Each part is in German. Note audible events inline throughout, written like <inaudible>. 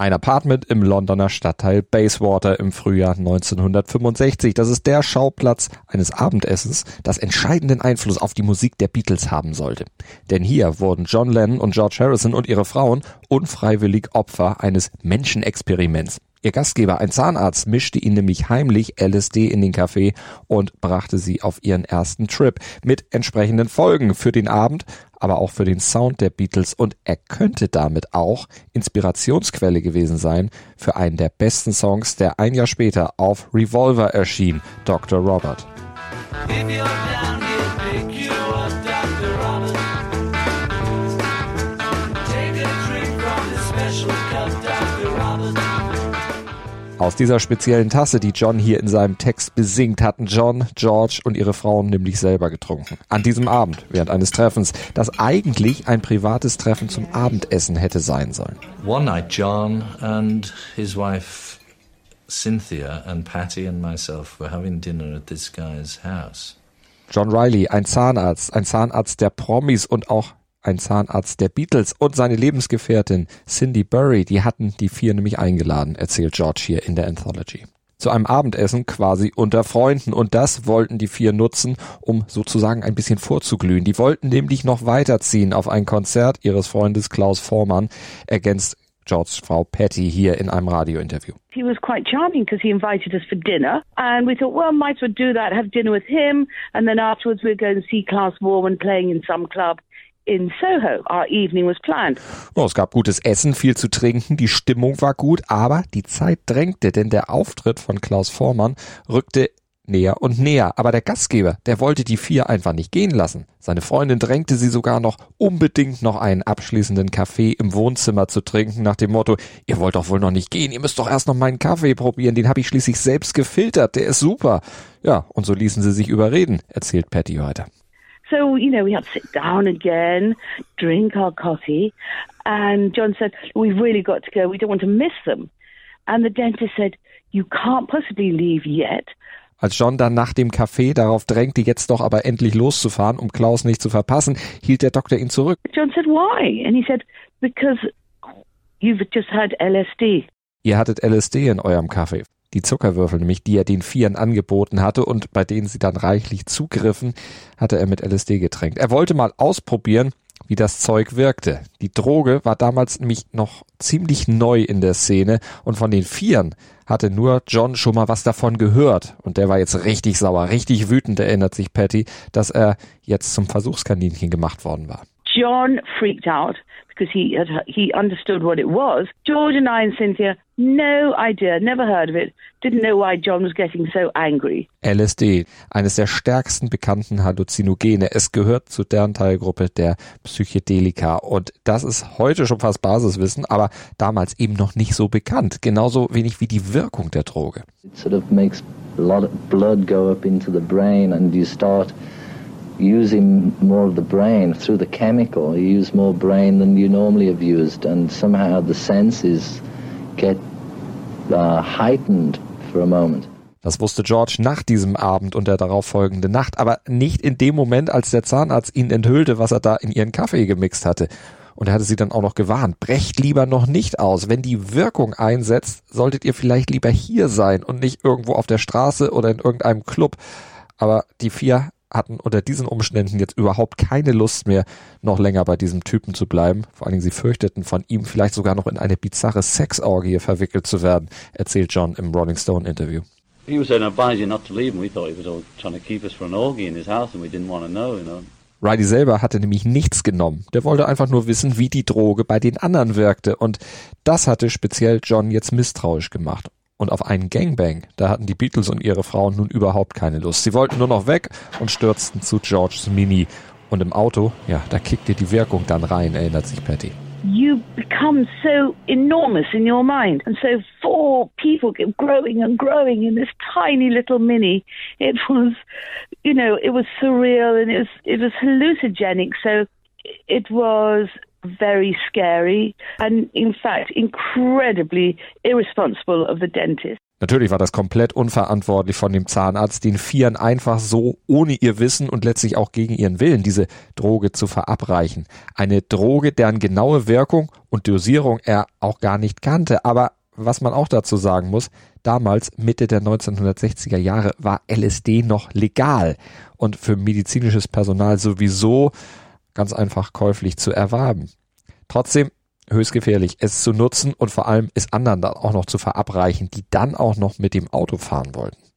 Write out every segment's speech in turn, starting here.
Ein Apartment im Londoner Stadtteil Bayswater im Frühjahr 1965. Das ist der Schauplatz eines Abendessens, das entscheidenden Einfluss auf die Musik der Beatles haben sollte. Denn hier wurden John Lennon und George Harrison und ihre Frauen unfreiwillig Opfer eines Menschenexperiments. Ihr Gastgeber, ein Zahnarzt, mischte ihnen nämlich heimlich LSD in den Kaffee und brachte sie auf ihren ersten Trip mit entsprechenden Folgen für den Abend, aber auch für den Sound der Beatles und er könnte damit auch Inspirationsquelle gewesen sein für einen der besten Songs, der ein Jahr später auf Revolver erschien, Dr. Robert. Aus dieser speziellen Tasse, die John hier in seinem Text besingt, hatten John, George und ihre Frauen nämlich selber getrunken. An diesem Abend, während eines Treffens, das eigentlich ein privates Treffen zum Abendessen hätte sein sollen. One night, John and his wife Cynthia and Patty and myself were having dinner at this guy's house. John Riley, ein Zahnarzt, ein Zahnarzt der Promis und auch ein Zahnarzt der Beatles und seine Lebensgefährtin Cindy Burry, die hatten die vier nämlich eingeladen, erzählt George hier in der Anthology. Zu einem Abendessen quasi unter Freunden und das wollten die vier nutzen, um sozusagen ein bisschen vorzuglühen. Die wollten nämlich noch weiterziehen auf ein Konzert ihres Freundes Klaus Vormann, ergänzt George Frau Patty hier in einem Radiointerview. He was quite charming because he invited us for dinner, and we thought, well, might as well do that, have dinner with him, and then afterwards we'd go and see Klaus Vormann playing in some club in Soho. Our evening was planned. Oh, es gab gutes Essen, viel zu trinken, die Stimmung war gut, aber die Zeit drängte, denn der Auftritt von Klaus Vormann rückte näher und näher. Aber der Gastgeber, der wollte die vier einfach nicht gehen lassen. Seine Freundin drängte sie sogar noch unbedingt noch einen abschließenden Kaffee im Wohnzimmer zu trinken, nach dem Motto, ihr wollt doch wohl noch nicht gehen, ihr müsst doch erst noch meinen Kaffee probieren, den habe ich schließlich selbst gefiltert, der ist super. Ja, und so ließen sie sich überreden, erzählt Patty weiter. So, you know, we had to sit down again, drink our coffee. And John said, We've really got to go. We don't want to miss them. And the dentist said, You can't possibly leave yet. Als John dann nach dem Café darauf drängte, jetzt doch aber endlich loszufahren, um Klaus nicht zu verpassen, hielt der Doktor ihn zurück. John said, Why? And he said, Because you've just had LSD. Ihr hattet LSD in eurem Kaffee. Die Zuckerwürfel, nämlich die er den Vieren angeboten hatte und bei denen sie dann reichlich zugriffen, hatte er mit LSD getränkt. Er wollte mal ausprobieren, wie das Zeug wirkte. Die Droge war damals nämlich noch ziemlich neu in der Szene und von den Vieren hatte nur John schon mal was davon gehört. Und der war jetzt richtig sauer, richtig wütend, erinnert sich Patty, dass er jetzt zum Versuchskaninchen gemacht worden war. John freaked out because he had, he understood what it was. George and I and Cynthia, no idea, never heard of it, didn't know why John was getting so angry. LSD, eines der stärksten bekannten Halluzinogene. Es gehört zu deren Teilgruppe der Psychedelika und das ist heute schon fast Basiswissen, aber damals eben noch nicht so bekannt. Genauso wenig wie die Wirkung der Droge. It sort of makes a lot of blood go up into the brain and you start using more of the brain through the chemical. You use more brain than you normally have used, and somehow the senses get uh, heightened for a moment. Das wusste George nach diesem Abend und der darauffolgenden Nacht, aber nicht in dem Moment, als der Zahnarzt ihn enthüllte, was er da in ihren Kaffee gemixt hatte. Und er hatte sie dann auch noch gewarnt, brecht lieber noch nicht aus. Wenn die Wirkung einsetzt, solltet ihr vielleicht lieber hier sein und nicht irgendwo auf der Straße oder in irgendeinem Club. Aber die vier hatten unter diesen Umständen jetzt überhaupt keine Lust mehr, noch länger bei diesem Typen zu bleiben. Vor allen Dingen sie fürchteten, von ihm vielleicht sogar noch in eine bizarre Sexorgie verwickelt zu werden, erzählt John im Rolling Stone Interview. He was saying, advise you not to leave, and we thought he was all trying to keep us for an orgy in his house, and we didn't want to know, you know. Riley selber hatte nämlich nichts genommen. Der wollte einfach nur wissen, wie die Droge bei den anderen wirkte. Und das hatte speziell John jetzt misstrauisch gemacht. Und auf einen Gangbang, da hatten die Beatles und ihre Frauen nun überhaupt keine Lust. Sie wollten nur noch weg und stürzten zu Georges Mini. Und im Auto, ja, da kickte die Wirkung dann rein, erinnert sich Patty. You become so enormous in your mind. And so four people kept growing and growing in this tiny little mini. It was, you know, it was surreal and it was, it was hallucinogenic. So it was very scary and, in fact, incredibly irresponsible of the dentist. Natürlich war das komplett unverantwortlich von dem Zahnarzt, den Vieren einfach so ohne ihr Wissen und letztlich auch gegen ihren Willen diese Droge zu verabreichen. Eine Droge, deren genaue Wirkung und Dosierung er auch gar nicht kannte. Aber was man auch dazu sagen muss, damals, Mitte der 1960er Jahre, war LSD noch legal und für medizinisches Personal sowieso ganz einfach käuflich zu erwerben. Trotzdem höchst gefährlich, es zu nutzen und vor allem es anderen dann auch noch zu verabreichen, die dann auch noch mit dem Auto fahren wollten.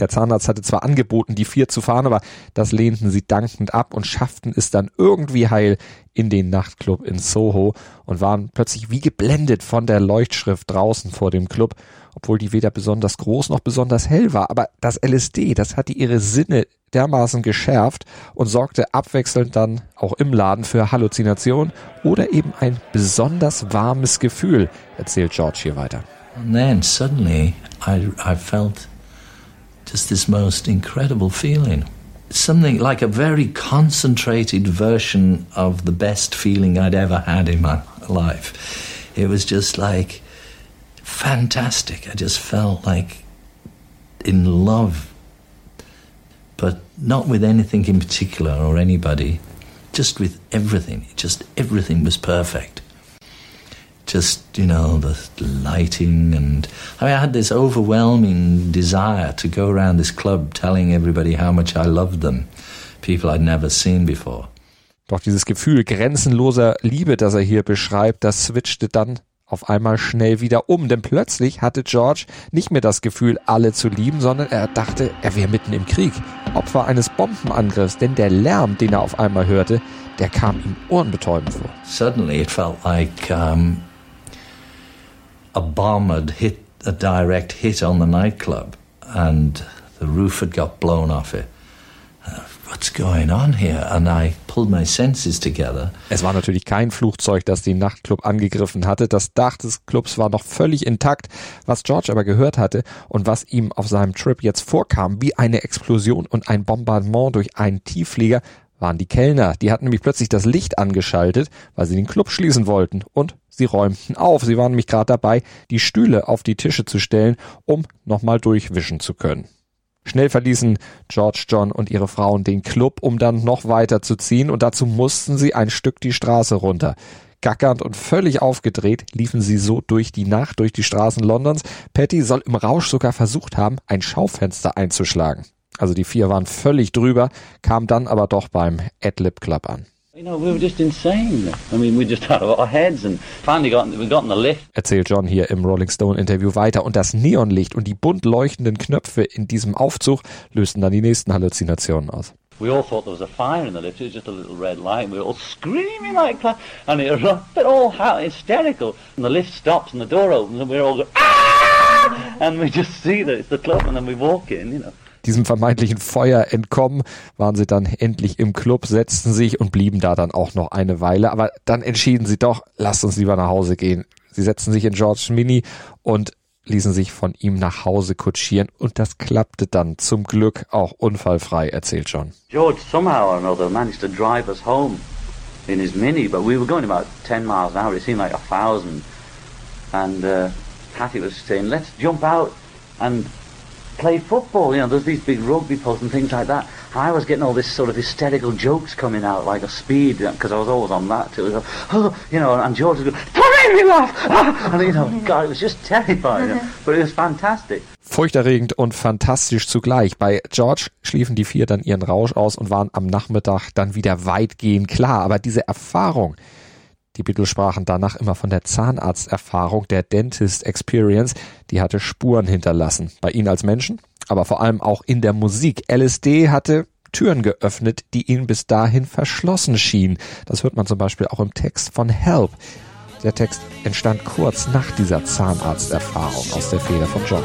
Der Zahnarzt hatte zwar angeboten, die vier zu fahren, aber das lehnten sie dankend ab und schafften es dann irgendwie heil in den Nachtclub in Soho und waren plötzlich wie geblendet von der Leuchtschrift draußen vor dem Club, obwohl die weder besonders groß noch besonders hell war. Aber das LSD, das hatte ihre Sinne dermaßen geschärft und sorgte abwechselnd dann auch im Laden für Halluzination oder eben ein besonders warmes Gefühl, erzählt George hier weiter. And then suddenly I, I felt just this most incredible feeling. Something like a very concentrated version of the best feeling I'd ever had in my life. It was just like fantastic. I just felt like in love, but not with anything in particular or anybody, just with everything. Just everything was perfect just you know the lighting and I, mean, I had this overwhelming desire to go around this club telling everybody how much I loved them people I'd never seen before. Doch dieses Gefühl grenzenloser Liebe das er hier beschreibt das switchte dann auf einmal schnell wieder um, denn plötzlich hatte George nicht mehr das Gefühl, alle zu lieben, sondern er dachte, er wäre mitten im Krieg, Opfer eines Bombenangriffs, denn der Lärm, den er auf einmal hörte, der kam ihm ohrenbetäubend vor. Suddenly it felt like um, a bomb had hit a direct hit on the nightclub and the roof had got blown off it. Uh, what's going on here? And I pulled my senses together. Es war natürlich kein Flugzeug, das den Nachtclub angegriffen hatte. Das Dach des Clubs war noch völlig intakt. Was George aber gehört hatte und was ihm auf seinem Trip jetzt vorkam, wie eine Explosion und ein Bombardement durch einen Tiefflieger, waren die Kellner. Die hatten nämlich plötzlich das Licht angeschaltet, weil sie den Club schließen wollten und sie räumten auf. Sie waren nämlich gerade dabei, die Stühle auf die Tische zu stellen, um nochmal durchwischen zu können. Schnell verließen George John und ihre Frauen den Club, um dann noch weiter zu ziehen und dazu mussten sie ein Stück die Straße runter. Gackernd und völlig aufgedreht liefen sie so durch die Nacht durch die Straßen Londons. Patty soll im Rausch sogar versucht haben, ein Schaufenster einzuschlagen. Also die vier waren völlig drüber, kam dann aber doch beim Adlib Club an. You know, we were just insane. I mean, we just <laughs> had our heads and finally got, we got in the lift. Erzählt John hier im Rolling Stone Interview weiter. Und das Neonlicht und die bunt leuchtenden Knöpfe in diesem Aufzug lösten dann die nächsten Halluzinationen aus. We all thought there was a fire in the lift. It was just a little red light. We were all screaming like that, and it but all hysterical. And the lift stops and the door opens, and we're all going, ah! And we just see that it's the club, and then we walk in, you know diesem vermeintlichen Feuer entkommen, waren sie dann endlich im Club, setzten sich und blieben da dann auch noch eine Weile. Aber dann entschieden sie doch, lasst uns lieber nach Hause gehen. Sie setzten sich in George Mini und ließen sich von ihm nach Hause kutschieren und das klappte dann zum Glück auch unfallfrei, erzählt John. George somehow or another managed to drive us home in his Mini, but we were going about 10 miles an hour. It seemed like a thousand. And uh, Patty was saying, let's jump out and play football. You know, there's these big rugby posts and things like that. I was getting all this sort of hysterical jokes coming out like a speed because I was always on that too. Was, oh, you know, and George was going, "Don't make me laugh!" and you know, God, it was just <laughs> terrifying, you know, <laughs> but it was fantastic. Furchterregend und fantastisch zugleich. Bei George schliefen die vier dann ihren Rausch aus und waren am Nachmittag dann wieder weitgehend klar. Aber diese Erfahrung, die Beatles sprachen danach immer von der Zahnarzterfahrung, der Dentist Experience, die hatte Spuren hinterlassen. Bei ihnen als Menschen, aber vor allem auch in der Musik. LSD hatte Türen geöffnet, die ihnen bis dahin verschlossen schienen. Das hört man zum Beispiel auch im Text von Help. Der Text entstand kurz nach dieser Zahnarzterfahrung aus der Feder von John.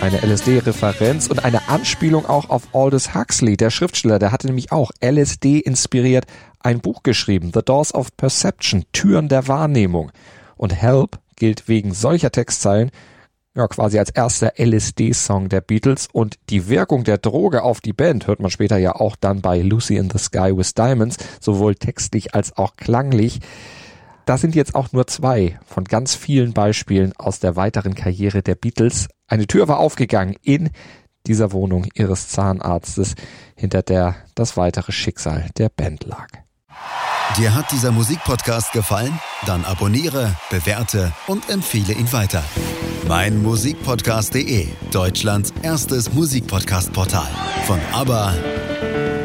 Eine LSD-Referenz und eine Anspielung auch auf Aldous Huxley, der Schriftsteller, der hatte nämlich auch LSD inspiriert ein Buch geschrieben, The Doors of Perception, Türen der Wahrnehmung. Und Help gilt wegen solcher Textzeilen ja, quasi als erster LSD-Song der Beatles und die Wirkung der Droge auf die Band hört man später ja auch dann bei Lucy in the Sky with Diamonds, sowohl textlich als auch klanglich. Das sind jetzt auch nur zwei von ganz vielen Beispielen aus der weiteren Karriere der Beatles. Eine Tür war aufgegangen in dieser Wohnung ihres Zahnarztes, hinter der das weitere Schicksal der Band lag. Dir hat dieser Musikpodcast gefallen? Dann abonniere, bewerte und empfehle ihn weiter. Mein Musikpodcast.de, Deutschlands erstes Musikpodcast-Portal. Von ABBA